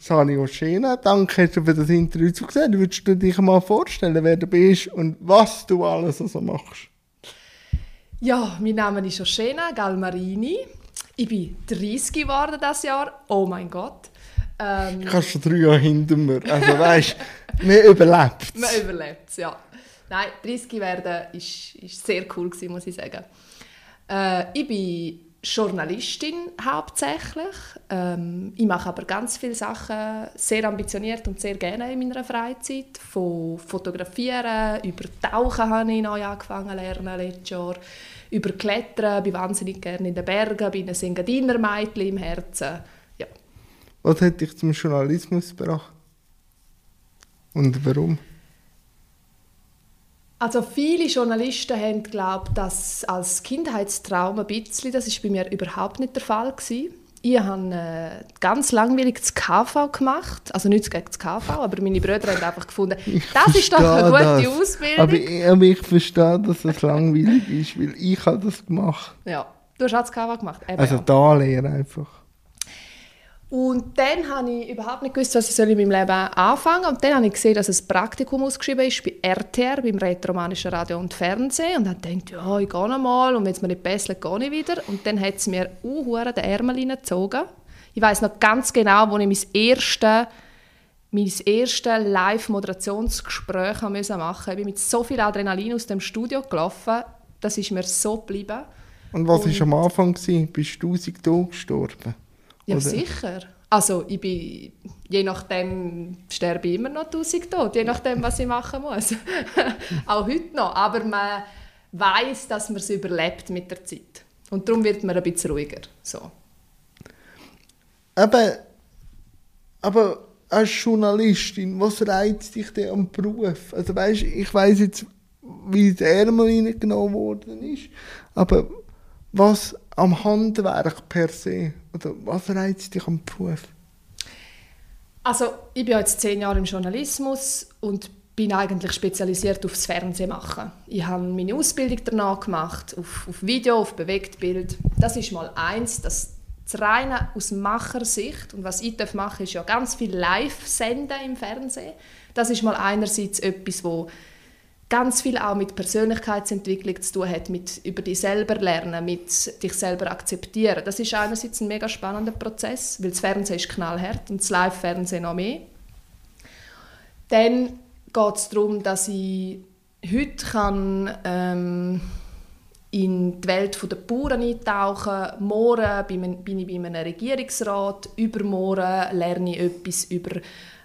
Sani Oschena. Danke du für das Interview zugesehen. Würdest du dich mal vorstellen, wer du bist und was du alles so also machst? Ja, mein Name ist Oschena Galmarini. Ich bin 30 geworden dieses Jahr. Oh mein Gott. Ähm, ich habe schon drei Jahre hinter mir. Also weißt, man überlebt Man überlebt ja. Nein, 30 werden ist, ist sehr cool gewesen, muss ich sagen. Äh, ich bin Journalistin hauptsächlich. Ähm, ich mache aber ganz viele Sachen sehr ambitioniert und sehr gerne in meiner Freizeit. Von Fotografieren, über Tauchen habe ich neu angefangen lernen letztes Jahr. Über Klettern, bin wahnsinnig gerne in den Bergen, bin ein Engadiner Mädchen im Herzen. Ja. Was hat dich zum Journalismus gebracht? Und warum? Also viele Journalisten haben glaubt, dass als Kindheitstraum ein bisschen, das ist bei mir überhaupt nicht der Fall gewesen. Ich habe äh, ganz langweilig das KV gemacht, also nichts gegen das KV, aber meine Brüder haben einfach gefunden, ich das ist doch eine gute das. Ausbildung. Aber ich, aber ich verstehe, dass es langweilig ist, weil ich habe das gemacht. Ja, du hast auch das KV gemacht. Eben, also ja. da lehren einfach. Und dann habe ich überhaupt nicht gewusst, was ich in meinem Leben anfangen soll. Und dann habe ich gesehen, dass ein Praktikum ausgeschrieben ist bei RTR, beim Rätoromanischen Radio und Fernsehen. Und dann dachte ich, ja, ich gehe noch mal. Und wenn es mir nicht besser gehe ich wieder. Und dann hat es mir uh, den Ärmel hineingezogen. Ich weiß noch ganz genau, wo ich mein erstes mein erstes Live-Moderationsgespräch machen musste. Ich bin mit so viel Adrenalin aus dem Studio gelaufen, das ist mir so geblieben. Und was war am Anfang? Bist du 1000 Tage gestorben? Ja, Oder? sicher. Also ich bin, je nachdem sterbe ich immer noch tausend tot, je nachdem, was ich machen muss. Auch heute noch. Aber man weiß, dass man es überlebt mit der Zeit. Und darum wird man ein bisschen ruhiger. So. Aber, aber als Journalistin, was reizt dich denn am Beruf? Also weißt, ich weiß jetzt, wie der Ärmel reingenommen worden ist, aber was am Handwerk per se? Oder was reizt dich am Beruf? Also ich bin jetzt zehn Jahre im Journalismus und bin eigentlich spezialisiert aufs Fernsehen machen. Ich habe meine Ausbildung danach gemacht, auf, auf Video, auf Bewegtbild. Das ist mal eins, das, das reine aus Machersicht und was ich machen darf, ist ja ganz viel live senden im Fernsehen. Das ist mal einerseits etwas, wo ganz viel auch mit Persönlichkeitsentwicklung zu tun hat, mit über dich selber lernen, mit dich selber akzeptieren. Das ist einerseits ein mega spannender Prozess, weil das Fernsehen ist knallhart und das Live-Fernsehen noch mehr. Dann geht es darum, dass ich heute kann, ähm, in die Welt der Bauern eintauchen Morgen bin ich bei einem Regierungsrat, übermorgen lerne ich etwas über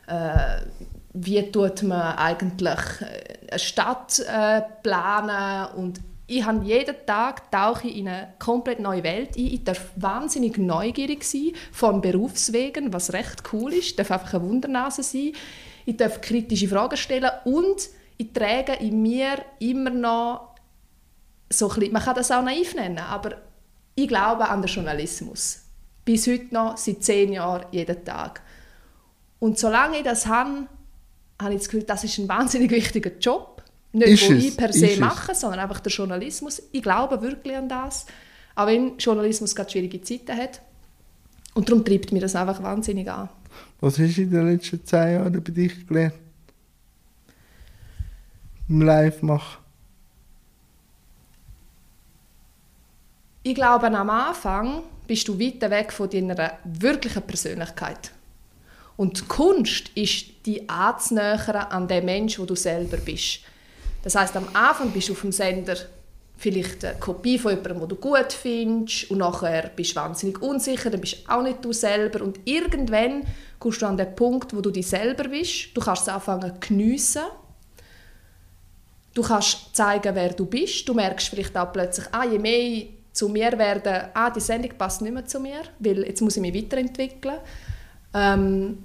äh, wie tut man eigentlich äh, eine Stadt äh, planen und ich habe jeden Tag tauche in eine komplett neue Welt ein. Ich darf wahnsinnig neugierig sein von Berufswegen, was recht cool ist. Ich darf einfach eine Wundernase sein. Ich darf kritische Fragen stellen und ich trage in mir immer noch so ein bisschen, man kann das auch naiv nennen, aber ich glaube an den Journalismus. Bis heute noch, seit zehn Jahren, jeden Tag. Und solange ich das habe, habe ich das Gefühl, das ist ein wahnsinnig wichtiger Job. Nicht, den ich per se ist mache, es? sondern einfach der Journalismus. Ich glaube wirklich an das. Auch wenn Journalismus gerade schwierige Zeiten hat. Und darum treibt mir das einfach wahnsinnig an. Was hast du in den letzten zehn Jahren bei dich gelernt? Im Live machen? Ich glaube, am Anfang bist du weit weg von deiner wirklichen Persönlichkeit. Und Kunst ist die anzunähern an den Mensch, wo du selber bist. Das heißt, am Anfang bist du auf dem Sender vielleicht eine Kopie von jemandem, den du gut findest und nachher bist du wahnsinnig unsicher, dann bist du auch nicht du selber und irgendwann kommst du an den Punkt, wo du dich selber bist. Du kannst es anfangen zu geniessen. Du kannst zeigen, wer du bist. Du merkst vielleicht auch plötzlich, ah, je mehr zu mir werden, ah, die Sendung passt nicht mehr zu mir, weil jetzt muss ich mich weiterentwickeln. Ähm,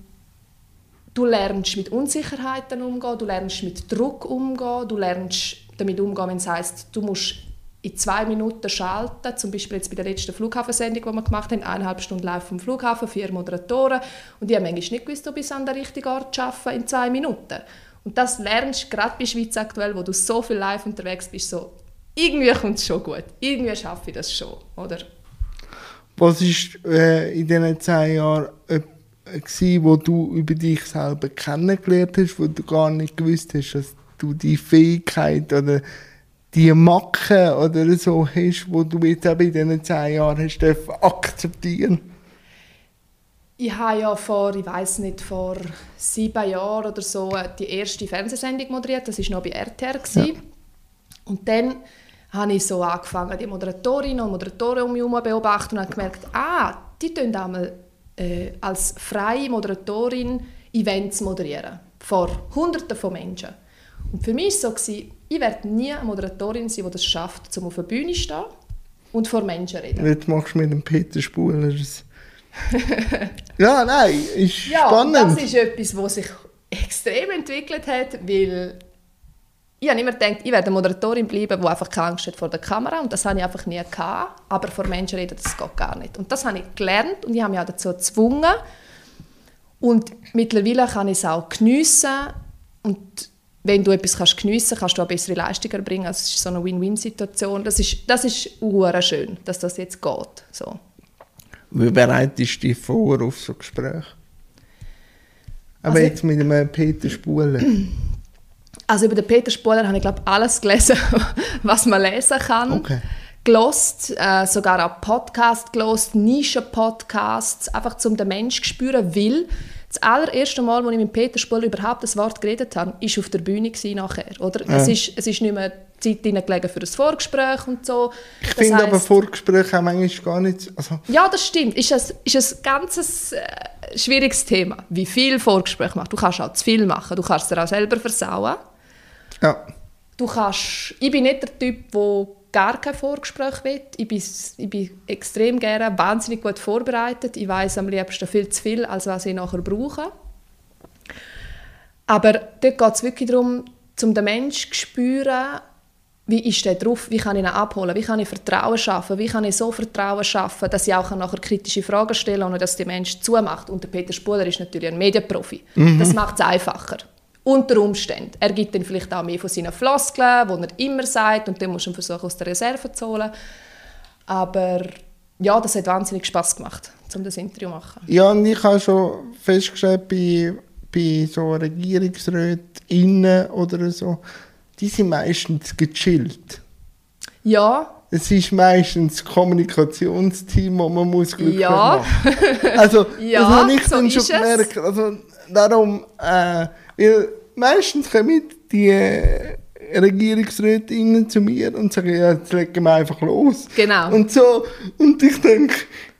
du lernst mit Unsicherheiten umgehen, du lernst mit Druck umgehen, du lernst damit umgehen, wenn es heisst, du musst in zwei Minuten schalten, zum Beispiel jetzt bei der letzten Flughafensendung, die wir gemacht haben, eineinhalb Stunden live vom Flughafen, vier Moderatoren und die haben manchmal nicht gewusst, ob ich an der richtigen Ort arbeite in zwei Minuten. Und das lernst du gerade bei Schweiz aktuell, wo du so viel live unterwegs bist, so irgendwie kommt es schon gut, irgendwie schaffe ich das schon, oder? Was ist äh, in diesen zehn Jahren gewesen, wo du über dich selber kennengelernt hast, wo du gar nicht gewusst hast, dass du die Fähigkeit oder die Macke oder so hast, wo du jetzt eben in diesen zehn Jahren hast akzeptieren? Ich habe ja vor, ich weiß nicht, vor sieben Jahren oder so die erste Fernsehsendung moderiert. Das war noch bei RTR. Ja. Und dann habe ich so angefangen, die Moderatorinnen und Moderatoren um mich herum beobachten und habe gemerkt, ah, die tun einmal äh, als freie Moderatorin Events moderieren. Vor Hunderten von Menschen. Und für mich war es so, ich werde nie eine Moderatorin sein, die das schafft, um auf der Bühne zu stehen und vor Menschen zu reden. Jetzt machst du mit dem Peter Spuler Ja, nein, ist ja, spannend. das ist etwas, was sich extrem entwickelt hat, weil ich habe immer gedacht, ich werde eine Moderatorin bleiben, die einfach keine Angst hat vor der Kamera und das habe ich einfach nie gehabt. Aber vor Menschen reden, das geht gar nicht. Und das habe ich gelernt und ich habe mich auch dazu gezwungen. Und mittlerweile kann ich es auch geniessen und wenn du etwas kannst geniessen kannst, kannst du auch bessere Leistung erbringen. Also es ist so eine Win-Win-Situation. Das ist, das ist schön, dass das jetzt geht. So. Wie bereitest du dich vor auf so Gespräche? Aber also jetzt mit einem Peter Spuler. Also über den Peter Spuler habe ich glaube alles gelesen, was man lesen kann. Okay. Gelost, äh, sogar auch Podcast gelost, Nischen-Podcasts, einfach um den Menschen zu spüren, weil das allererste Mal, als ich mit Peter Spuler überhaupt das Wort geredet habe, war auf der Bühne nachher. Oder? Ja. Es, ist, es ist nicht mehr Zeit gelegen für ein Vorgespräch und so. Ich finde aber Vorgespräche auch manchmal gar nicht... Also ja, das stimmt. Ist ein, ist ein ganz äh, schwieriges Thema, wie viel Vorgespräche macht. Du kannst auch zu viel machen, du kannst es dir auch selber versauen. Ja. Du kannst... Ich bin nicht der Typ, der gar kein Vorgespräch will. Ich bin, ich bin extrem gerne wahnsinnig gut vorbereitet. Ich weiß am liebsten viel zu viel, als was ich nachher brauche. Aber dort geht es wirklich darum, um den Menschen zu spüren, wie ist der drauf, wie kann ich ihn abholen, wie kann ich Vertrauen schaffen, wie kann ich so Vertrauen schaffen, dass ich auch nachher kritische Fragen stellen kann, ohne dass der Mensch zumacht. Und der Peter Spuler ist natürlich ein Medienprofi. Mhm. Das macht es einfacher. Unter Umständen. Er gibt dann vielleicht auch mehr von seinen Floskeln, die er immer sagt, und dann muss er versuchen, aus der Reserve zu holen. Aber ja, das hat wahnsinnig Spass gemacht, um das Interview zu machen. Ja, und ich habe schon festgestellt, bei, bei so Regierungsräten oder so, die sind meistens gechillt. Ja. Es ist meistens das Kommunikationsteam, das man muss glücklich ja. machen Also, ja, das habe ich so dann schon gemerkt. Also, darum, äh, meistens kommen die Regierungsrätinnen zu mir und sagen, ja, jetzt legen wir einfach los. Genau. Und so, und ich denke,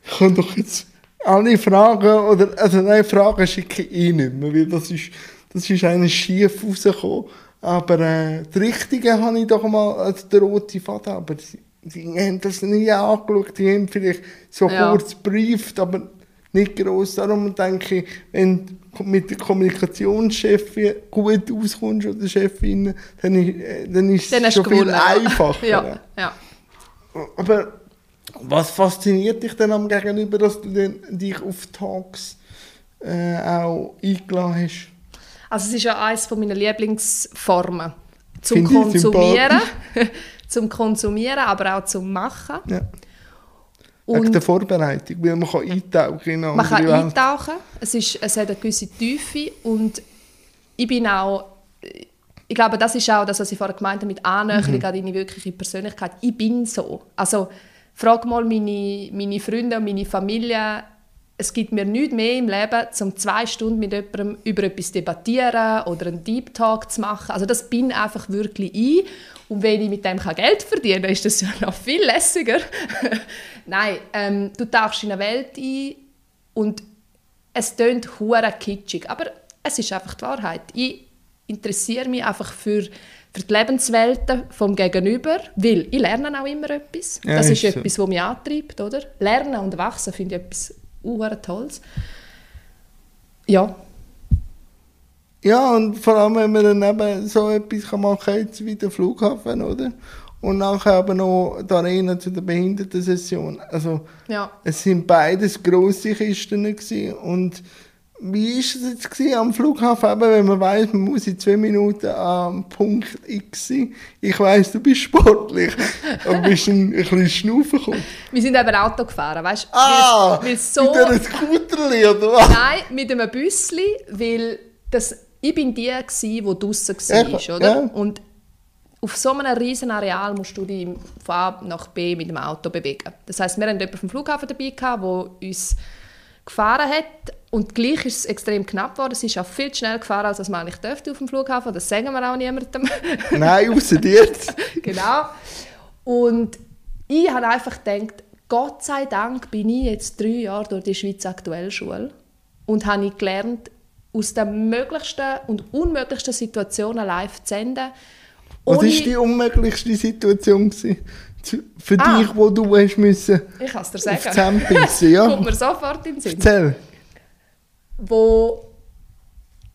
ich kann doch jetzt alle Fragen, oder, also nein, Fragen schicke ich eh nicht mehr, weil das ist, das ist eigentlich schief rausgekommen. Aber äh, das Richtige habe ich doch mal als der rote Faden, aber sie, sie haben das nie angeschaut, die haben vielleicht so ja. kurz brieft, aber nicht groß. Darum denke ich, wenn du mit der Kommunikationschefin gut auskommst oder Chefin, dann, äh, dann ist es schon viel einfacher. ja, ja. Aber was fasziniert dich denn am Gegenüber, dass du dich auf Talks äh, auch eingeladen hast? Also es ist ja eines meiner Lieblingsformen zum Find Konsumieren, zum Konsumieren, aber auch zum Machen. Ja. Und Wegen der Vorbereitung, weil man kann eintauchen in Man kann Welt. eintauchen, es, ist, es hat eine gewisse Tiefe und ich bin auch, ich glaube, das ist auch das, was ich vorher gemeint habe, mit Annäherung mhm. an deine wirkliche Persönlichkeit. Ich bin so. Also frag mal meine, meine Freunde und meine Familie, es gibt mir nichts mehr im Leben, um zwei Stunden mit jemandem über etwas zu debattieren oder einen Deep Talk zu machen. Also das bin einfach wirklich ich. Und wenn ich mit dem Geld verdienen kann, ist das ja noch viel lässiger. Nein, ähm, du tauchst in eine Welt ein und es klingt hure kitschig, aber es ist einfach die Wahrheit. Ich interessiere mich einfach für, für die Lebenswelten vom Gegenüber, weil ich lerne auch immer etwas. Ja, das ist, ist etwas, so. was mich antreibt, oder? Lernen und wachsen finde ich etwas tolles. Ja. Ja, und vor allem, wenn man dann eben so etwas machen kann, jetzt wie der Flughafen, oder? Und nachher aber noch die Arena zu der Behindertensession. Also, ja. es sind beides grosse Kisten gewesen und wie ist es jetzt gewesen, am Flughafen, eben, wenn man weiß, man muss in zwei Minuten am Punkt X sein? Ich weiß, du bist sportlich, aber bist ein, ein bisschen schnaufen gekommen. Wir sind eben Auto gefahren, weißt du? Ah, weil es so, mit einem Scooterli, oder was? Nein, mit einem Büssli, weil das, ich bin die, die draußen war, oder? ja. Und auf so einem riesen Areal musst du dich von A nach B mit dem Auto bewegen. Das heisst, wir hatten jemanden vom Flughafen dabei, gehabt, der uns gefahren hat. Und gleich ist es extrem knapp geworden. Es ist auch viel zu schnell gefahren, als man eigentlich dürfte auf dem Flughafen. Das sagen wir auch niemandem. Nein, außer dir. genau. Und ich habe einfach gedacht, Gott sei Dank bin ich jetzt drei Jahre durch die Schweiz aktuell Schule und habe ich gelernt, aus den möglichsten und unmöglichsten Situationen live zu senden. Was war die unmöglichste Situation für Ah. dich, wo du hast müssen Ich kann es dir auf sagen. bissen, ja? Kommt mir sofort in den Sinn. Erzähl. Wo,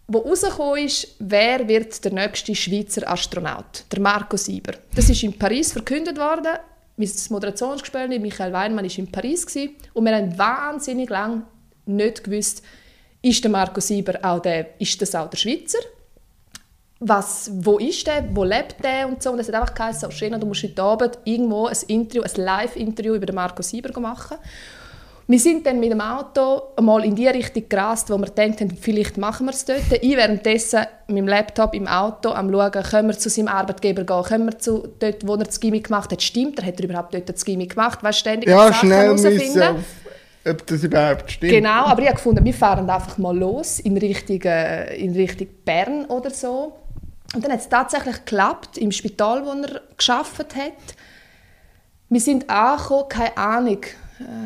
wo rausgekommen ist, wer wird der nächste Schweizer Astronaut? Der Marco Sieber. Das ist in Paris verkündet worden. Mein Moderationsgespräch mit Michael Weinmann war in Paris. Und wir haben wahnsinnig lange nicht gewusst, ist der Marco Sieber auch der, ist das auch der Schweizer? was, wo ist der, wo lebt der und so. Und es hat einfach geheißen, so, Schena, du musst heute Abend irgendwo ein Interview, ein Live-Interview über den Marco Sieber machen. Wir sind dann mit dem Auto einmal in die Richtung gerast, wo wir gedacht haben, vielleicht machen wir es dort. Ich währenddessen mit dem Laptop im Auto am schauen, können wir zu seinem Arbeitgeber gehen, können wir zu dort, wo er das Gimmick gemacht hat, stimmt er, hat er überhaupt dort das Gimmick gemacht, weißt, ständig Ja, Sachen schnell herausfinden. müssen, auf, ob das überhaupt stimmt. Genau, aber ich habe gefunden, wir fahren einfach mal los in Richtung, äh, in Richtung Bern oder so. Und dann hat es tatsächlich geklappt, im Spital, wo er geschafft hat. Wir sind angekommen, keine Ahnung, äh,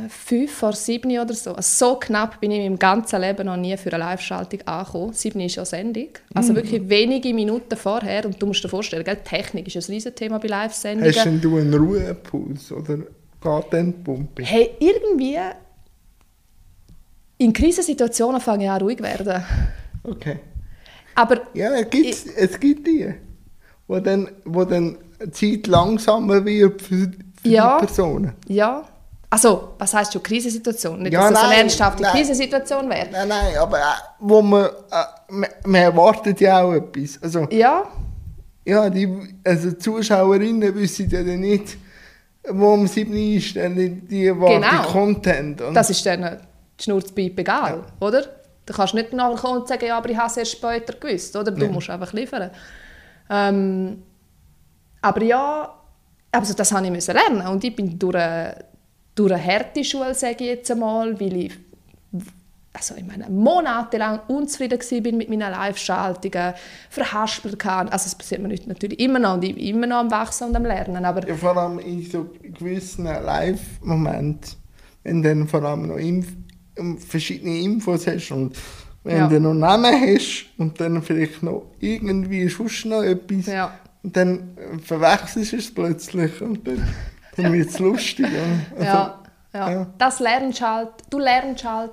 fünf vor sieben oder so. Also so knapp bin ich meinem ganzen Leben noch nie für eine Live-Schaltung angekommen. Sieben ist ja Sendung. Also wirklich wenige Minuten vorher. Und du musst dir vorstellen, gell, Technik ist ein Riesenthema bei Live-Sendungen. Hast denn du einen Ruhepuls oder geht denn die Pumpe? Hey, irgendwie in Krisensituationen fange ich an ruhig zu werden. Okay. Aber Ja, es gibt, es gibt die, wo dann, wo dann die Zeit langsamer wird für, für Ja. die Personen. ja, also was heißt schon Krisensituation? Nicht, Ja, dass das eine nein, ernsthafte nein. Krisensituation wäre. Nein, nein, aber äh, wo man, äh, man, man erwartet ja auch etwas. Also, Ja, ja, die, also die Zuschauerinnen wissen ja dann nicht, wo am 7. ist, dann die, erwarten Genau. Content. Und das ist dann die Schnurzpiepe egal, oder? Du kannst nicht nachkommen und sagen, ja, aber ich habe es erst später gewusst, oder? Du Ja. musst einfach liefern. Ähm, aber ja, also das habe ich lernen und ich bin durch eine, durch eine harte Schule, sage ich jetzt einmal, weil ich also ich meine, monatelang unzufrieden war mit meinen Live-Schaltungen, verhaspelt kann. Also es passiert mir natürlich immer noch und ich bin immer noch am Wachsen und am Lernen, aber ja, vor allem in so gewissen Live-Momenten, wenn du dann vor allem noch Inf ähm, verschiedene Infos hast und wenn Ja. du noch Namen hast und dann vielleicht noch irgendwie sonst noch etwas ja. dann äh, verwechselst du es plötzlich und dann, dann wird es lustig. ja. Also, ja, ja. ja. Das lernst halt, du lernst halt,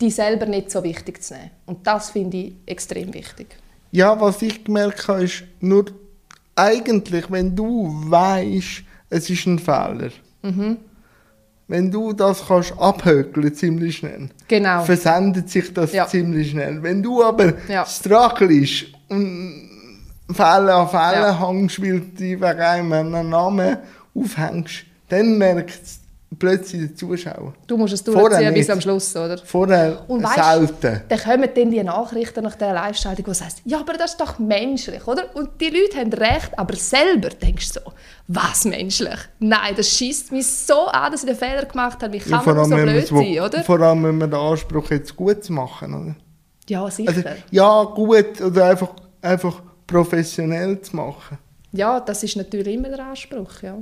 dich selber nicht so wichtig zu nehmen. Und das finde ich extrem wichtig. Ja, was ich gemerkt habe, ist nur eigentlich, wenn du weißt, es ist ein Fehler, Mhm. wenn du das kannst abhökeln ziemlich schnell, Genau. versendet sich das Ja. ziemlich schnell. Wenn du aber Ja. strugglest und Fälle an Fälle Ja. hängst, weil dich wegen einem Namen aufhängst, dann merkt es plötzlich der Zuschauer. Du musst es durchziehen bis am Schluss, oder? Vorher Und weißt, selten. dann kommen dann die Nachrichten nach dieser Live-Schaltung, die sagen, ja, aber das ist doch menschlich, oder? Und die Leute haben recht, aber selber denkst du so, was menschlich? Nein, das schießt mich so an, dass ich den Fehler gemacht habe. Wie kann man so blöd sein, oder? vor allem, wenn man den Anspruch es gut zu machen. Oder? Ja, sicher. Also, ja, gut, oder einfach, einfach professionell zu machen. ja, das ist natürlich immer der Anspruch, ja.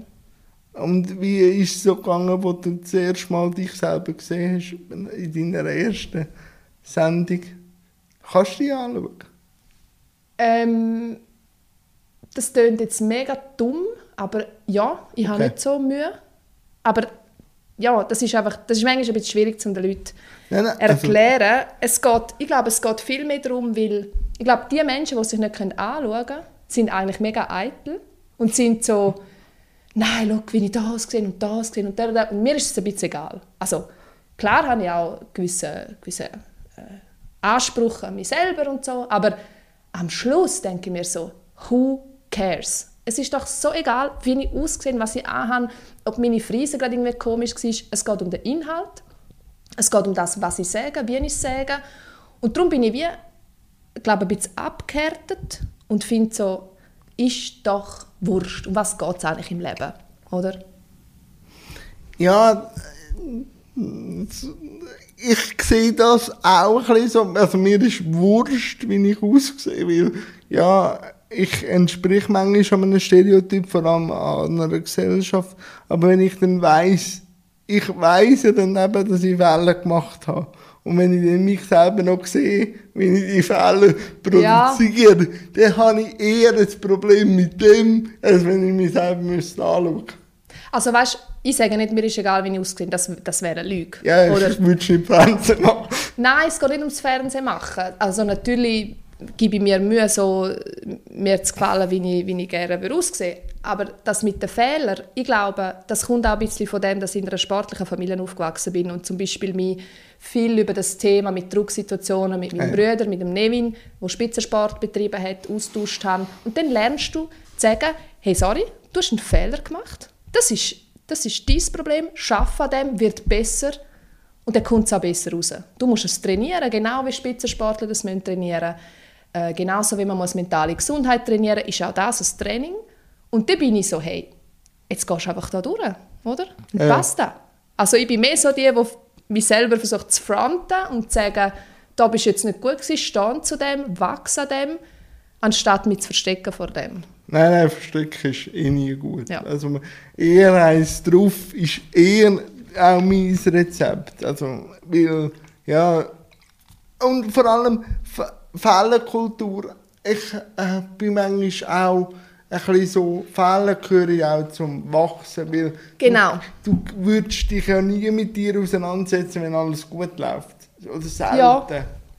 Und wie ist es so gegangen, wo du das erste Mal dich selber gesehen hast in deiner ersten Sendung? Kannst du dich anschauen? Ähm, das klingt jetzt mega dumm, aber ja, ich habe Okay. nicht so Mühe. Aber ja, das ist einfach, das ist manchmal ein bisschen schwierig, um den Leuten Nein, nein, erklären. es geht, ich glaube, es geht viel mehr darum, weil ich glaube, die Menschen, die sich nicht anschauen können, sind eigentlich mega eitel und sind so, nein, schau, wie ich das gesehen und das gesehen und, da, da. und mir ist es ein bisschen egal. Also klar habe ich auch gewisse, gewisse äh, Anspruch an mich selber und so. Aber am Schluss denke ich mir so, who cares? Es ist doch so egal, wie ich aussehe, was ich anhabe, ob meine Frise gerade irgendwie komisch war. Es geht um den Inhalt. Es geht um das, was ich sage, wie ich sage. Und darum bin ich wie, glaube ein bisschen abgehärtet und finde so, ist doch wurscht. Um was geht es eigentlich im Leben, oder? Ja, ich sehe das auch ein bisschen so. Also mir ist wurscht, wie ich aussehe, weil ja, ich entsprich manchmal einem Stereotyp, vor allem an einer Gesellschaft. Aber wenn ich dann weiss, ich weiss ja dann eben, dass ich Fehler gemacht habe. Und wenn ich dann mich selber noch sehe, wie ich die Fehler produziere, ja. dann habe ich eher das Problem mit dem, als wenn ich mich selber anschauen müsste. Also weißt, ich sage nicht, mir ist egal, wie ich aussehe, das, das wäre eine Lüge. Ja, Oder? ich würde nicht Fernsehen machen. Nein, es geht nicht ums Fernsehen machen. Also natürlich gebe ich mir Mühe, so, mir zu gefallen, wie ich, wie ich gerne aussehe. Aber das mit den Fehlern, ich glaube, das kommt auch ein bisschen von dem, dass ich in einer sportlichen Familie aufgewachsen bin und zum Beispiel mich viel über das Thema mit Drucksituationen mit meinem ja. Bruder, mit dem Nevin, der Spitzensport betrieben hat, austauscht haben. Und dann lernst du zu sagen, hey, sorry, du hast einen Fehler gemacht. Das ist, das ist dein Problem. Schaff an dem, wird besser. Und dann kommt es auch besser raus. Du musst es trainieren, genau wie Spitzensportler das trainieren müssen äh, genauso wie man muss mentale Gesundheit trainieren muss, ist auch das ein Training. Und dann bin ich so, hey, jetzt gehst du einfach da durch, oder? Und ja. passt das. Also ich bin mehr so die, die mich selber versucht zu fronten und zu sagen, da bist du jetzt nicht gut gewesen, steh zu dem, wachse an dem, anstatt mich zu verstecken vor dem. Nein, nein, verstecken ist eh nie gut. Ja. Also eher eins drauf ist eher auch mein Rezept. Also, weil, ja, und vor allem Fehlerkultur. Ich äh, bin manchmal auch ein bisschen so, Fehler gehören auch zum Wachsen, weil genau. du, du würdest dich ja nie mit dir auseinandersetzen, wenn alles gut läuft. Oder selten. Ja,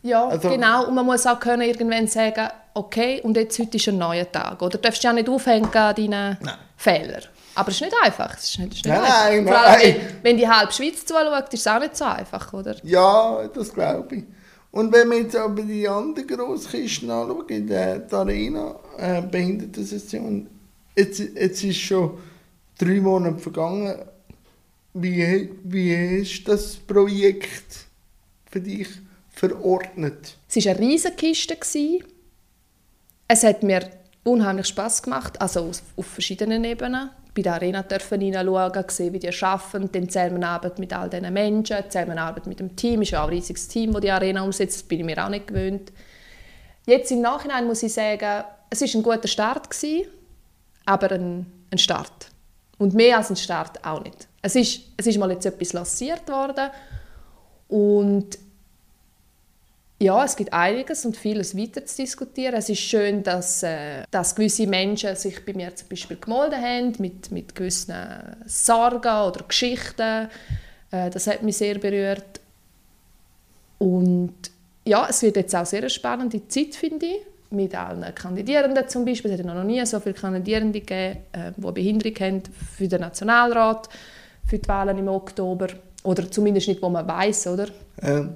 ja also, genau. Und man muss auch können irgendwann sagen, okay, und jetzt heute ist ein neuer Tag. Oder du darfst auch nicht aufhängen an deinen nein. Fehlern. Aber es ist nicht einfach. Es ist nicht, ist nicht nein, einfach. Nein, Vor allem, wenn, wenn die halbe Schweiz zuschaut, ist es auch nicht so einfach, oder? Ja, das glaube ich. Und wenn wir jetzt aber die anderen Grosskisten die, die Arena, äh, Behindertensektion, jetzt, jetzt ist schon drei Monate vergangen. Wie, wie ist das Projekt für dich verordnet? Es war eine riesige Kiste. Es hat mir unheimlich Spass gemacht, also auf verschiedenen Ebenen bei der Arena hineinschauen, sehen, wie die arbeiten, dann Zusammenarbeit mit all diesen Menschen, Zusammenarbeit mit dem Team, ist ja auch ein riesiges Team, das die Arena umsetzt, das bin ich mir auch nicht gewöhnt. Jetzt im Nachhinein muss ich sagen, es war ein guter Start, gewesen, aber ein, ein Start. Und mehr als ein Start auch nicht. Es ist, es ist mal jetzt etwas lanciert worden und ja, es gibt einiges und vieles weiter zu diskutieren. Es ist schön, dass, äh, dass gewisse Menschen sich bei mir zum Beispiel gemeldet haben mit, mit gewissen Sorgen oder Geschichten. Äh, das hat mich sehr berührt. Und ja, es wird jetzt auch sehr eine spannende Zeit, finde ich, mit allen Kandidierenden zum Beispiel. Es hat noch nie so viele Kandidierende gegeben, äh, die Behinderung haben für den Nationalrat, für die Wahlen im Oktober. Oder zumindest nicht, wo man weiß, oder? Ähm.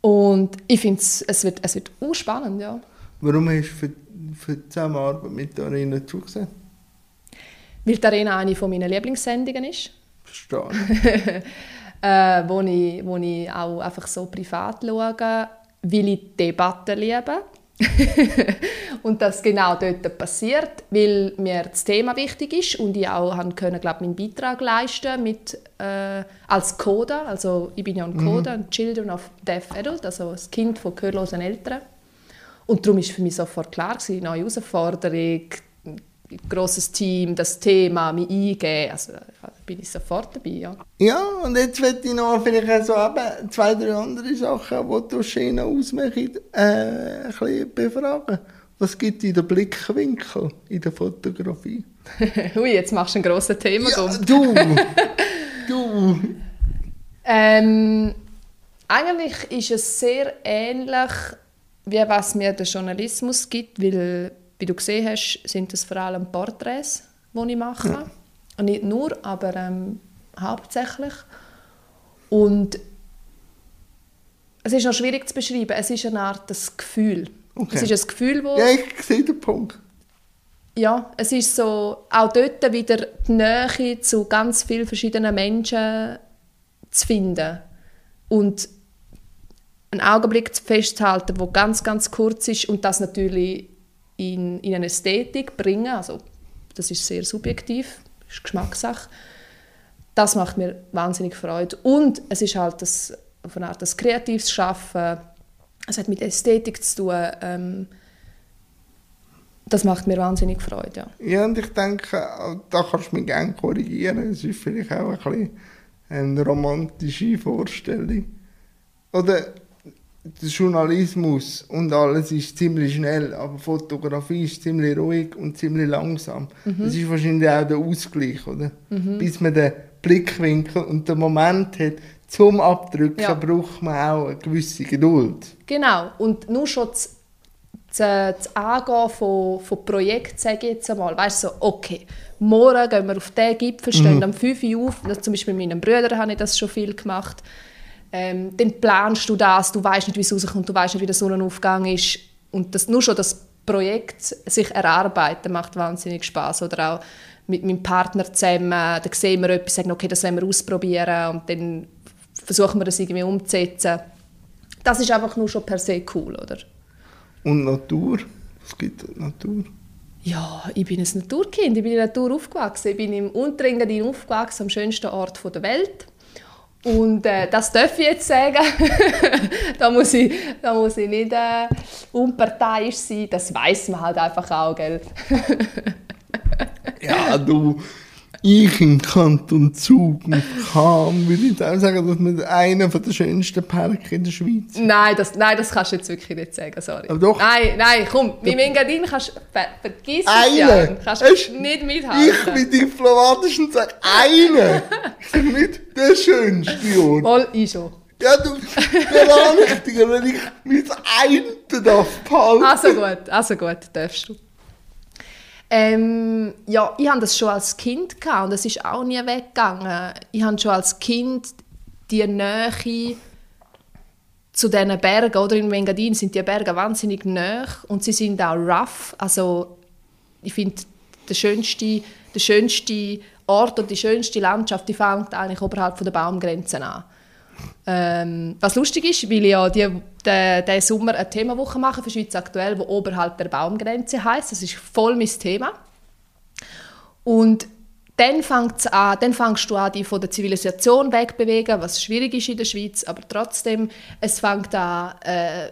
Und ich finde, es wird, es wird spannend, ja. Warum hast du für, für die Zusammenarbeit mit der Arena zugesehen? Weil die Arena eine meiner Lieblingssendungen ist. Verstehe. äh, wo, ich, wo ich auch einfach so privat schaue, weil ich Debatten liebe. und das genau dort passiert, weil mir das Thema wichtig ist und ich auch haben können, glaub, meinen Beitrag leisten mit äh, als Coda, also ich bin ja ein mhm. Coda, mhm. Children of Deaf Adult, also das Kind von gehörlosen Eltern. Und darum ist für mich sofort klar gewesen, neue Herausforderung, grosses Team, das Thema, mich eingeben, also bin ich sofort dabei, ja. Ja, und jetzt möchte ich noch vielleicht so eben zwei, drei andere Sachen, die du schön ausmachen, äh, ein bisschen befragen. Was gibt in den Blickwinkel in der Fotografie? Ui, jetzt machst du ein grosses Thema. Ja, du! du! Ähm, eigentlich ist es sehr ähnlich, wie was mir der Journalismus gibt, weil wie du gesehen hast, sind das vor allem Porträts, die ich mache. Und nicht nur, aber ähm, hauptsächlich. Und es ist noch schwierig zu beschreiben. Es ist eine Art das Gefühl. Okay. Es ist ein Gefühl, wo Ja, ich sehe den Punkt. ja, es ist so auch dort wieder die Nähe zu ganz vielen verschiedenen Menschen zu finden und einen Augenblick festzuhalten, wo ganz ganz kurz ist und das natürlich in, in eine Ästhetik bringen. Also das ist sehr subjektiv, ist Geschmackssache. Das macht mir wahnsinnig Freude und es ist halt das auf eine Art das kreatives Schaffen. Es hat mit Ästhetik zu tun. Ähm, das macht mir wahnsinnig Freude. Ja. Ja, und ich denke, da kannst du mich gerne korrigieren. Es ist vielleicht auch ein bisschen eine romantische Vorstellung. Oder der Journalismus und alles ist ziemlich schnell, aber Fotografie ist ziemlich ruhig und ziemlich langsam. Das ist wahrscheinlich auch der Ausgleich, oder? Bis man den Blickwinkel und den Moment hat zum Abdrücken, Ja. braucht man auch eine gewisse Geduld. Genau. Und nur schon das, das, das Angehen von, von Projekten, sage ich jetzt einmal, weißt du, so, okay, morgen gehen wir auf diesen Gipfel, stehen am 5 Uhr auf, zum Beispiel mit meinen Brüdern habe ich das schon viel gemacht, ähm, dann planst du das, du weißt nicht, wie es rauskommt, du weißt nicht, wie der Sonnenaufgang ist und das, nur schon das Projekt sich erarbeiten macht wahnsinnig Spaß oder auch mit meinem Partner zusammen, da sehen wir etwas, sagen, okay, das wollen wir ausprobieren und dann versuchen wir das irgendwie umzusetzen. Das ist einfach nur schon per se cool, oder? Und Natur? Was gibt Natur? Ja, ich bin ein Naturkind, ich bin in der Natur aufgewachsen. Ich bin im Unterengadin aufgewachsen, am schönsten Ort der Welt. Und äh, das darf ich jetzt sagen. da, muss ich, da muss ich nicht äh, unparteiisch sein. Das weiß man halt einfach auch, gell? Ja, du, ich im Kanton Zug und Cham würde ich auch sagen, dass wir einer der schönsten Parks in der Schweiz Nein, das, nein, das kannst du jetzt wirklich nicht sagen, sorry. Aber doch. Nein, nein, komm, mit Engadin kannst du, ver, vergiss es Eine. ja. Kannst du nicht Ich mithalten. bin diplomatisch und sage eine. Ich sage nicht der schönste Ort. Voll ich schon. Ja, du, der wenn ich mein einen darf behalten. Also gut, also gut, darfst du. Ähm, ja, ich hatte das schon als Kind gehabt und es ist auch nie weggegangen. Ich hatte schon als Kind die Nähe zu diesen Bergen, oder in Engadin sind die Berge wahnsinnig nah und sie sind auch rough. Also ich finde, der schönste, der schönste Ort und die schönste Landschaft, die fängt eigentlich oberhalb der Baumgrenzen an. Ähm, was lustig ist, weil ich ja die, Sommer eine Themawoche mache für Schweiz aktuell, wo oberhalb der Baumgrenze heißt. Das ist voll mein Thema. Und dann, an, dann fängst du an, dich von der Zivilisation wegbewegen, was schwierig ist in der Schweiz, aber trotzdem, es fängt an, äh,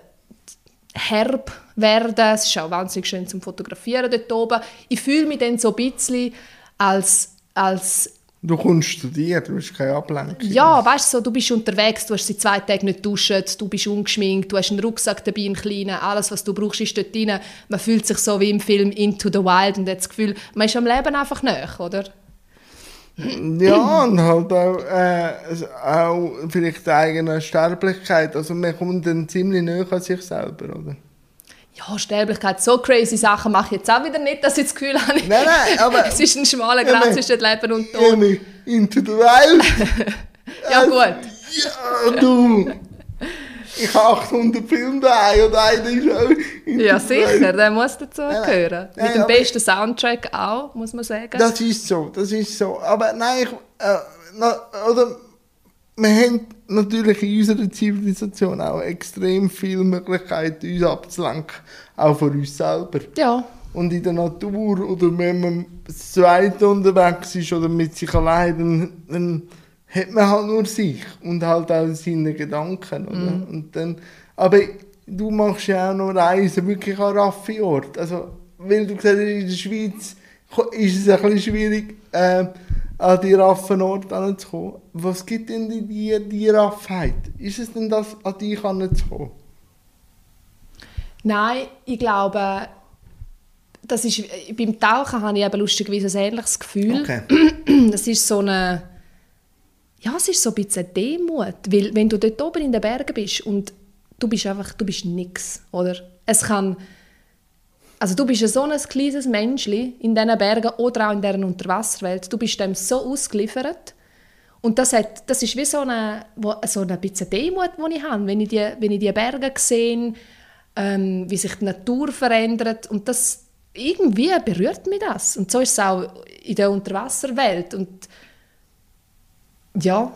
herb werden. Es ist auch wahnsinnig schön zum Fotografieren dort oben. Ich fühle mich dann so ein bisschen als, als Du kommst studieren, du hast keine Ablenkung. ja, weißt du, so, du bist unterwegs, du hast seit zwei Tagen nicht duschen, du bist ungeschminkt, du hast einen Rucksack dabei, einen kleinen, alles, was du brauchst, ist dort drin. Man fühlt sich so wie im Film Into the Wild und hat das Gefühl, man ist am Leben einfach näher, oder? Ja, und halt auch, äh, auch vielleicht die eigene Sterblichkeit. Also man kommt dann ziemlich näher an sich selber, oder? Ja, Sterblichkeit, so crazy Sachen mache ich jetzt auch wieder nicht, dass ich das Gefühl habe, Nein, nein, aber- es ist ein schmaler nein. zwischen Leben und Tod. Into the wild. Ja gut, Ja, du. Ich habe 800 Filme daheim und einer ist auch ja sicher, der muss dazu nein. gehören. Mit dem besten Soundtrack auch, muss man sagen. Das ist so, das ist so. Aber nein, ich, äh, na, oder, wir haben natürlich in unserer Zivilisation auch extrem viele Möglichkeiten, uns abzulenken. Auch von uns selber. ja, Und in der Natur oder wenn man das Zweite unterwegs ist oder mit sich allein, dann, dann hat man halt nur sich und halt auch seine Gedanken. Oder? Und dann, aber du machst ja auch noch Reisen wirklich an raffe Orte. Also, weil du gesagt hast, in der Schweiz ist es ein bisschen schwierig, äh, an die raffen Orte heranzukommen. Was gibt denn in dir die Raffheit? Ist es denn das, an dich heranzukommen? Nein, ich glaube, das ist, beim Tauchen habe ich eben lustigerweise ein ähnliches Gefühl. Okay. Das ist so eine, ja, es ist so ein bisschen Demut, weil wenn du dort oben in den Bergen bist und du bist einfach, du bist nix, oder? Es kann, also du bist so ein kleines Menschli in diesen Bergen oder auch in dieser Unterwasserwelt, du bist dem so ausgeliefert Und das, hat, das ist wie so eine, so eine bisschen Demut, die ich habe, wenn ich die, wenn ich die Berge sehe, ähm, wie sich die Natur verändert. Und das, irgendwie berührt mich das. Und so ist es auch in der Unterwasserwelt. Und ja,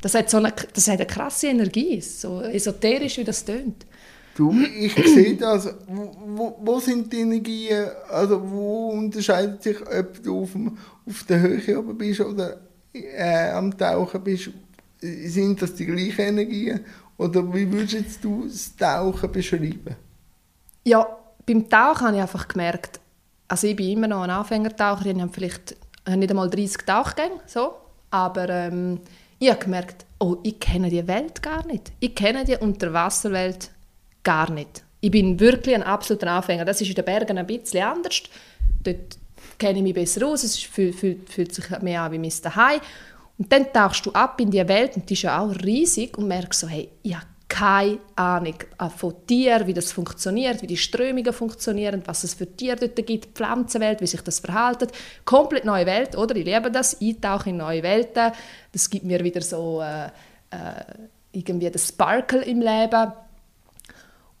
das hat, so eine, das hat eine krasse Energie, so esoterisch, wie das tönt. Du, ich sehe das. Wo, wo, sind die Energien, also wo unterscheidet sich, ob du auf, dem, auf der Höhe oben bist oder äh, am Tauchen bist? Sind das die gleichen Energien? Oder wie würdest du das Tauchen beschreiben? Ja, beim Tauchen habe ich einfach gemerkt, also ich bin immer noch ein Anfängertaucherin, ich habe vielleicht nicht einmal 30 Tauchgänge, so, aber ähm, ich habe gemerkt, oh, ich kenne die Welt gar nicht. Ich kenne die Unterwasserwelt gar nicht. Ich bin wirklich ein absoluter Anfänger. Das ist in den Bergen ein bisschen anders. Dort kenne ich mich besser aus. Es fühlt, fühlt, fühlt sich mehr an wie mein Zuhause. Und dann tauchst du ab in die Welt und die ist ja auch riesig und merkst so, hey, ich habe keine Ahnung von Tieren, wie das funktioniert, wie die Strömungen funktionieren, was es für Tiere dort gibt, die Pflanzenwelt, wie sich das verhält. Komplett neue Welt, oder? Ich liebe das, eintauchen in neue Welten. Das gibt mir wieder so äh, äh, irgendwie das Sparkle im Leben.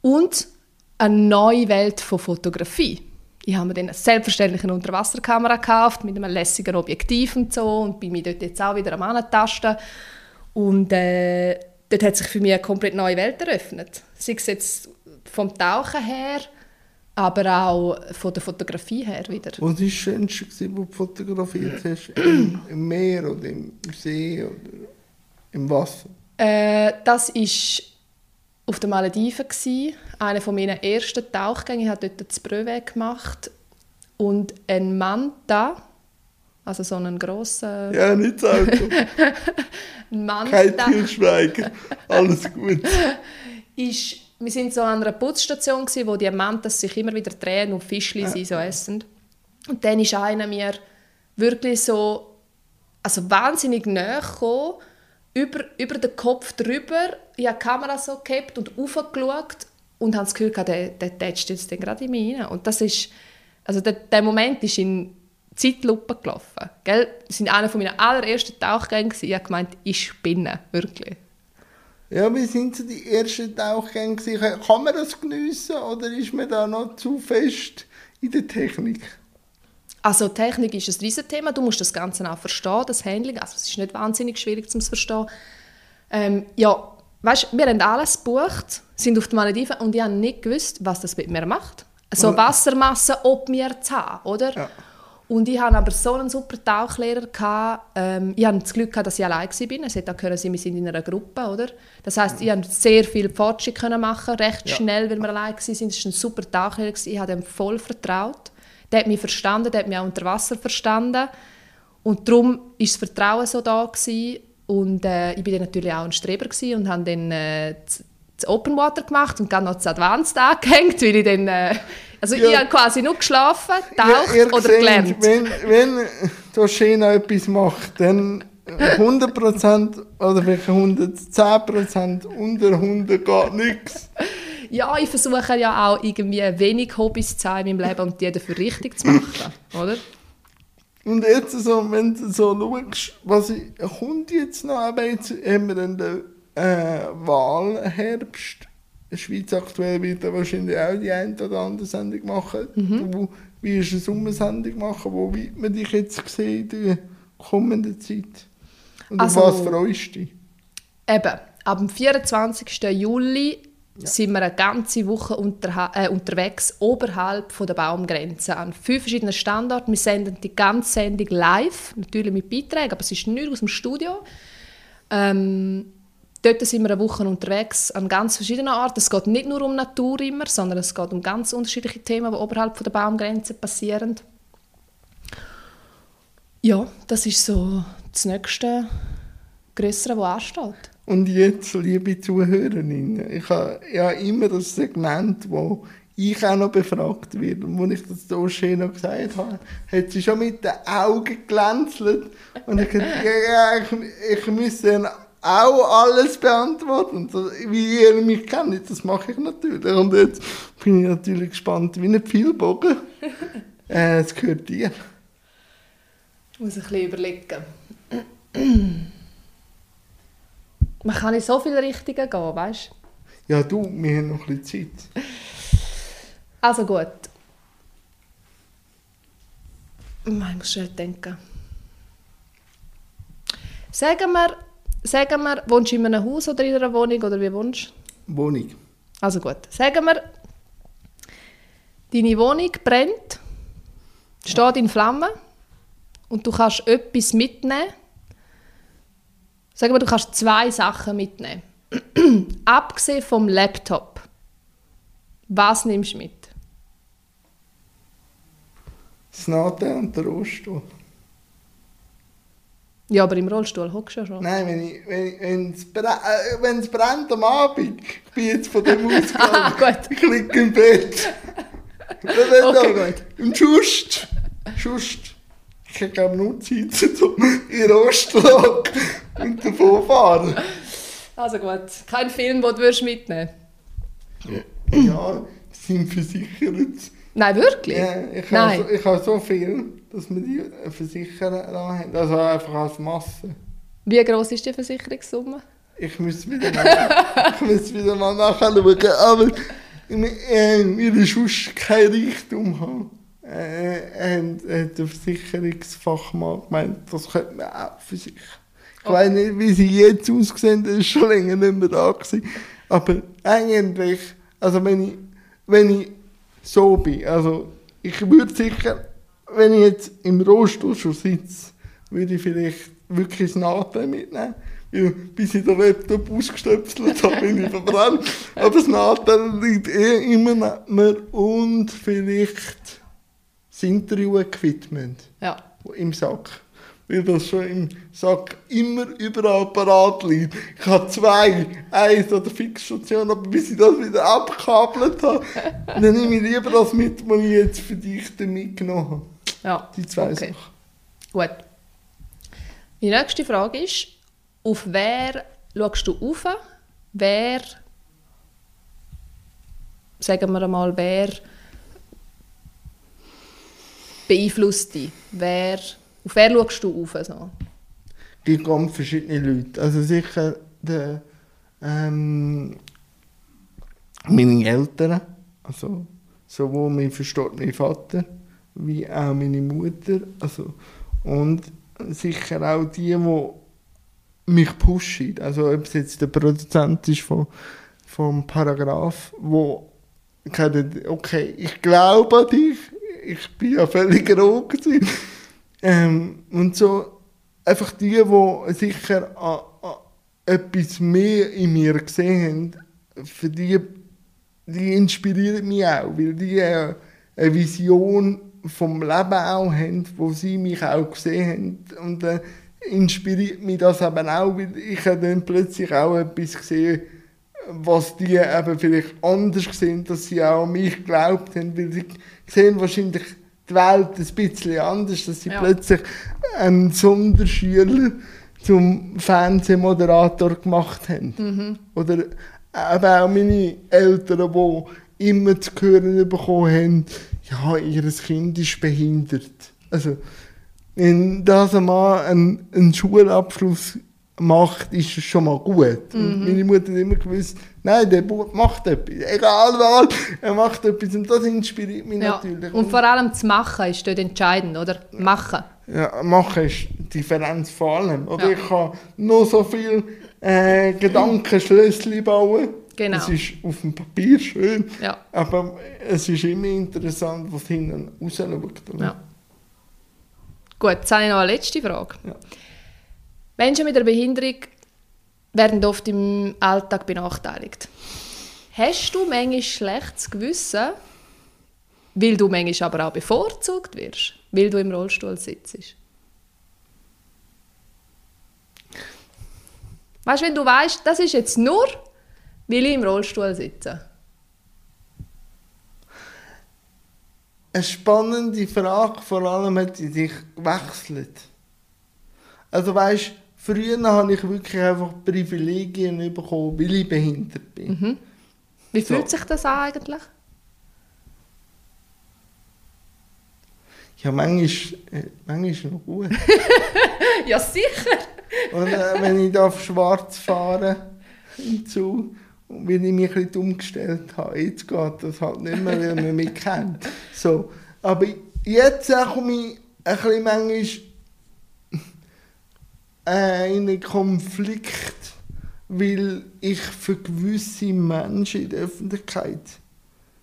Und eine neue Welt von Fotografie. Ich habe mir dann selbstverständlich eine Unterwasserkamera gekauft mit einem lässigen Objektiv und so und bin mir dort jetzt auch wieder am Antasten. Und äh, dort hat sich für mich eine komplett neue Welt eröffnet. Sei es jetzt vom Tauchen her, aber auch von der Fotografie her wieder. Was war das Schönste, was du fotografiert hast? Im, Im Meer oder im See oder im Wasser? Äh, das war auf den Malediven. Gewesen. Einer meiner ersten Tauchgänge. Ich habe dort das Brevet gemacht. Und ein Manta, also so einen grossen... Ja, nicht das Auto. ein Manta... Kein Tischweiger, alles gut. ist, wir waren so an einer Putzstation, gewesen, wo die Mantas sich immer wieder drehen und Fischli ja. so essen. Und dann ist einer mir wirklich so also wahnsinnig nahe gekommen über, über den Kopf drüber. Ich habe die Kamera so gehabt und aufgeschaut und habe das Gefühl der, der tätscht jetzt gerade in mich rein. Und das ist, also der, der Moment ist in Zeitlupe gelaufen. Gell? Das war einer meiner allerersten Tauchgänge. Ich habe gemeint, ich spinne, wirklich. Ja, wie sind so die ersten Tauchgänge? Kann man das geniessen oder ist man da noch zu fest in der Technik? Also Technik ist ein Riesenthema. Du musst das Ganze auch verstehen, das Handling. Also es ist nicht wahnsinnig schwierig zu verstehen. Ähm, ja, weißt, wir haben alles gebucht, sind auf den Malediven und ich habe nicht gewusst, was das mit mir macht. So Wassermasse ob mir zu haben, oder? Ja. Und ich hatte aber so einen super Tauchlehrer. Gehabt, ähm, ich hatte das Glück, gehabt, dass ich allein war. Es hätte auch können wir sind in einer Gruppe. Oder? Das heisst, ich konnte sehr viel Fortschritte machen, recht ja. schnell, weil wir allein waren. Es war ein super Tauchlehrer. Ich habe ihm voll vertraut. Der hat mich verstanden, der hat mich auch unter Wasser verstanden. Und darum war das Vertrauen so da. Gewesen. Und äh, ich war dann natürlich auch ein Streber und habe dann äh, das Open Water gemacht und dann noch das Advanced angehängt, weil ich dann... Äh, also ja. ich habe quasi nur geschlafen, taucht ja, oder gelernt. Wenn, wenn der Schena etwas macht, dann 100% oder vielleicht 110% unter 100 geht nichts ja, ich versuche ja auch irgendwie wenig Hobbys zu haben in meinem Leben und die dafür richtig zu machen, oder? Und jetzt so, wenn du so schaust, was kommt jetzt noch, aber jetzt haben wir dann den äh, Wahlherbst. Schweiz aktuell wird wahrscheinlich auch die eine oder andere Sendung machen. Mhm. Du wie eine Sommersendung machen, wo wird man dich jetzt sehen in der kommenden Zeit? Und also, auf was freust du dich? Eben, ab dem 24. Juli ja. sind wir eine ganze Woche unter, äh, unterwegs oberhalb von der Baumgrenze an fünf verschiedenen Standorten. Wir senden die ganze Sendung live, natürlich mit Beiträgen, aber es ist nicht aus dem Studio. Ähm, dort sind wir eine Woche unterwegs an ganz verschiedenen Orten. Es geht nicht nur um Natur immer, sondern es geht um ganz unterschiedliche Themen, die oberhalb von der Baumgrenze passieren. Ja, das ist so das nächste Größere, was ansteht. Und jetzt, liebe Zuhörerinnen, ich habe ja immer das Segment, wo ich auch noch befragt werde. Und als ich das so schön noch gesagt habe, hat sie schon mit den Augen glänzelt. Und ich dachte, ja, ich, ich müsste auch alles beantworten. Wie ihr mich kennt, das mache ich natürlich. Und jetzt bin ich natürlich gespannt wie ein Pfeilbogen. äh, es gehört dir. Ich muss ein bisschen überlegen. Man kann in so viele Richtungen gehen, weißt du? Ja, du, wir haben noch ein bisschen Zeit. Also gut. Ich muss schnell denken. Sagen wir, sagen wir, wohnst du in einem Haus oder in einer Wohnung oder wie wohnst du? Wohnung. Also gut. Sagen wir, deine Wohnung brennt, steht in Flammen und du kannst etwas mitnehmen. Sagen wir, du kannst zwei Sachen mitnehmen. Abgesehen vom Laptop. Was nimmst du mit? Das Nathan und der Rollstuhl. Ja, aber im Rollstuhl hockst du ja schon. Nein, wenn ich, wenn, ich- wenn es bre äh, wenn es brennt am Abend, ich bin jetzt von dem ausgegangen, Gut. ich liege im Bett. Okay, da- gut. Und Schust, Schust, ich habe nur Zeit, um in den Rollstuhl und davon fahren. Also gut. Kein Film, den du würdest mitnehmen Ja, die sind versichert. Nein, wirklich? Ja, ich Nein. habe so, ich habe so viel, dass wir die versichern haben. Also einfach als Masse. Wie groß ist die Versicherungssumme? Ich muss wieder mal, ich muss wieder mal nachschauen, aber äh, wir äh, sonst kein Reichtum haben. Äh, und, äh, der Versicherungsfachmann gemeint, das könnte man auch versichern. Ich weiß nicht, wie sie jetzt aussehen, das ist schon länger nicht mehr da gewesen. Aber eigentlich, also wenn ich, wenn ich so bin, also ich würde sicher, wenn ich jetzt im Rollstuhl schon sitze, würde ich vielleicht wirklich das Nathan mitnehmen. Weil bis ich den Laptop ausgestöpselt habe, bin ich verbrannt. Aber das Nathan liegt eh immer neben mir und vielleicht das Interview-Equipment Ja. im Sack. Weil das schon im Sack immer überall parat liegt. Ich habe zwei, eins an der Fixstation, aber bis ich das wieder abgekabelt habe, dann nehme ich lieber das mit, was ich jetzt für dich dann mitgenommen habe. ja. Die zwei Okay. Sachen. Gut. Die nächste Frage ist, auf wer schaust du auf? Wer, sagen wir einmal, wer beeinflusst dich? Wer, auf wer schaust du auf? So? Es gibt ganz verschiedene Leute. Also sicher der, ähm, meine Eltern, also sowohl mein verstorbener Vater wie auch meine Mutter. Also, und sicher auch die, die mich pushen. Also ob es jetzt der Produzent ist von, vom Paragraph, wo okay, ich glaube an dich, ich bin ja völlig roh. Ähm, und so einfach die, die sicher an, an etwas mehr in mir gesehen haben, für die, die inspirieren mich auch, weil die äh, eine Vision vom Leben auch haben, wo sie mich auch gesehen haben. Und äh, inspiriert mich das eben auch, weil ich dann plötzlich auch etwas gesehen, was die eben vielleicht anders sehen, dass sie auch an mich geglaubt haben, weil sie sehen wahrscheinlich die Welt ein bisschen anders, dass sie Ja. plötzlich einen Sonderschüler zum Fernsehmoderator gemacht haben. Oder eben auch meine Eltern, die immer zu hören bekommen haben, ja, ihr Kind ist behindert. Also, wenn das einmal einen, einen Schulabschluss macht, ist es schon mal gut. Und meine Mutter hat immer gewusst, nein, der Bub macht etwas. Egal was, er macht etwas. Und das inspiriert mich Ja. natürlich. Und vor allem das Machen ist dort entscheidend, oder? Machen. Ja, machen ist die Differenz vor allem. Oder Ja. ich kann nur so viel äh, Gedankenschlösschen bauen. Genau. Das ist auf dem Papier schön, Ja. aber es ist immer interessant, was hinten raus schaut. Ja. Gut, jetzt habe ich noch eine letzte Frage. Ja. Menschen mit einer Behinderung werden oft im Alltag benachteiligt. Hast du manchmal schlechtes Gewissen, weil du manchmal aber auch bevorzugt wirst, weil du im Rollstuhl sitzt? Weißt du, wenn du weißt, das ist jetzt nur, weil ich im Rollstuhl sitze. Eine spannende Frage, vor allem hat sie sich gewechselt. Also weißt, früher habe ich wirklich einfach Privilegien bekommen, weil ich behindert bin. Wie So. fühlt sich das an eigentlich? Ja, manchmal, äh, manchmal ist noch gut. Ja, sicher. Und äh, wenn ich darf schwarz fahren im Zug, und weil ich mich ein bisschen umgestellt habe, jetzt geht das halt nicht mehr, weil man mich kennt. So. Aber jetzt komme ich ein bisschen manchmal einen Konflikt, weil ich für gewisse Menschen in der Öffentlichkeit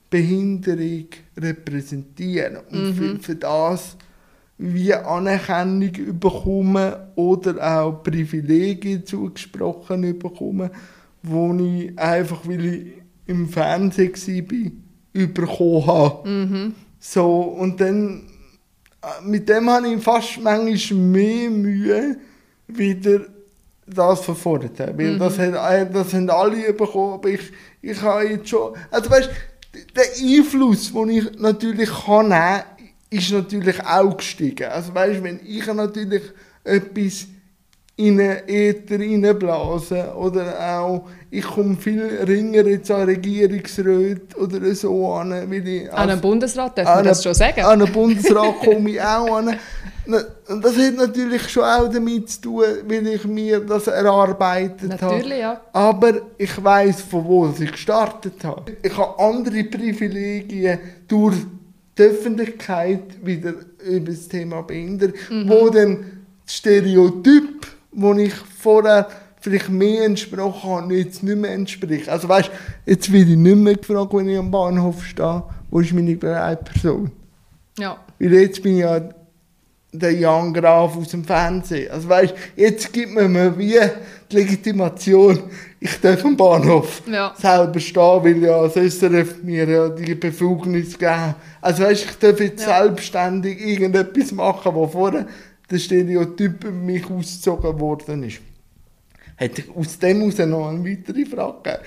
Behinderung repräsentiere und Mhm. für, für das wie Anerkennung bekommen oder auch Privilegien zugesprochen bekommen, wo ich einfach, weil ich im Fernsehen war, bekommen habe. Mhm. So, und dann, äh, mit dem habe ich fast manchmal mehr Mühe, wieder das von vorher. Weil das, hat, äh, das haben alle bekommen, aber ich, ich habe jetzt schon, also weißt der Einfluss, den ich natürlich kann nehmen ist natürlich auch gestiegen. Also weißt wenn ich natürlich etwas in einen Äther reinblasen oder auch, ich komme viel ringer jetzt an Regierungsräte oder so an, weil ich An einem Bundesrat darf an man das einen- schon sagen. An einen Bundesrat komme ich auch an. Und das hat natürlich schon auch damit zu tun, weil ich mir das erarbeitet habe. Natürlich, ja. Aber ich weiß, von wo ich gestartet habe. Ich habe andere Privilegien durch die Öffentlichkeit wieder über das Thema Behinderung, wo dann das Stereotyp, wo ich vorher vielleicht mehr entsprochen habe, jetzt nicht mehr entspricht. Also weißt, jetzt werde ich nicht mehr gefragt, wenn ich am Bahnhof stehe, wo ist meine Begleitperson? ja. Weil jetzt bin ich ja der Jan Graf aus dem Fernsehen. Also weißt, jetzt gibt man mir wie die Legitimation, ich darf am Bahnhof Ja. selber stehen, weil ja das SRF mir ja die Befugnis geben. Also weißt, ich darf jetzt Ja. selbstständig irgendetwas machen, wo vorher der Stereotyp über mich ausgezogen worden ist. Hätte ich aus dem heraus noch eine weitere Frage gegeben?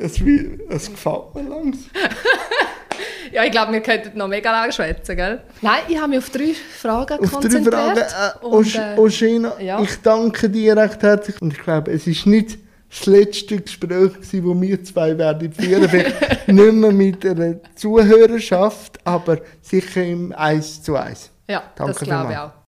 Es, es, es gefällt mir langsam. Ja, ich glaube, wir könnten noch mega lange schwätzen, gell? Nein, ich habe mich auf drei Fragen Auf drei konzentriert. Fragen. Äh, und, äh, Oshina, ja. ich danke dir recht herzlich. Und ich glaube, es ist nicht das letzte Gespräch, gewesen, wo wir zwei werden führen. Vielleicht nicht mehr mit einer Zuhörerschaft, aber sicher im Eins zu Eins. ja, Danke das glaube ich auch.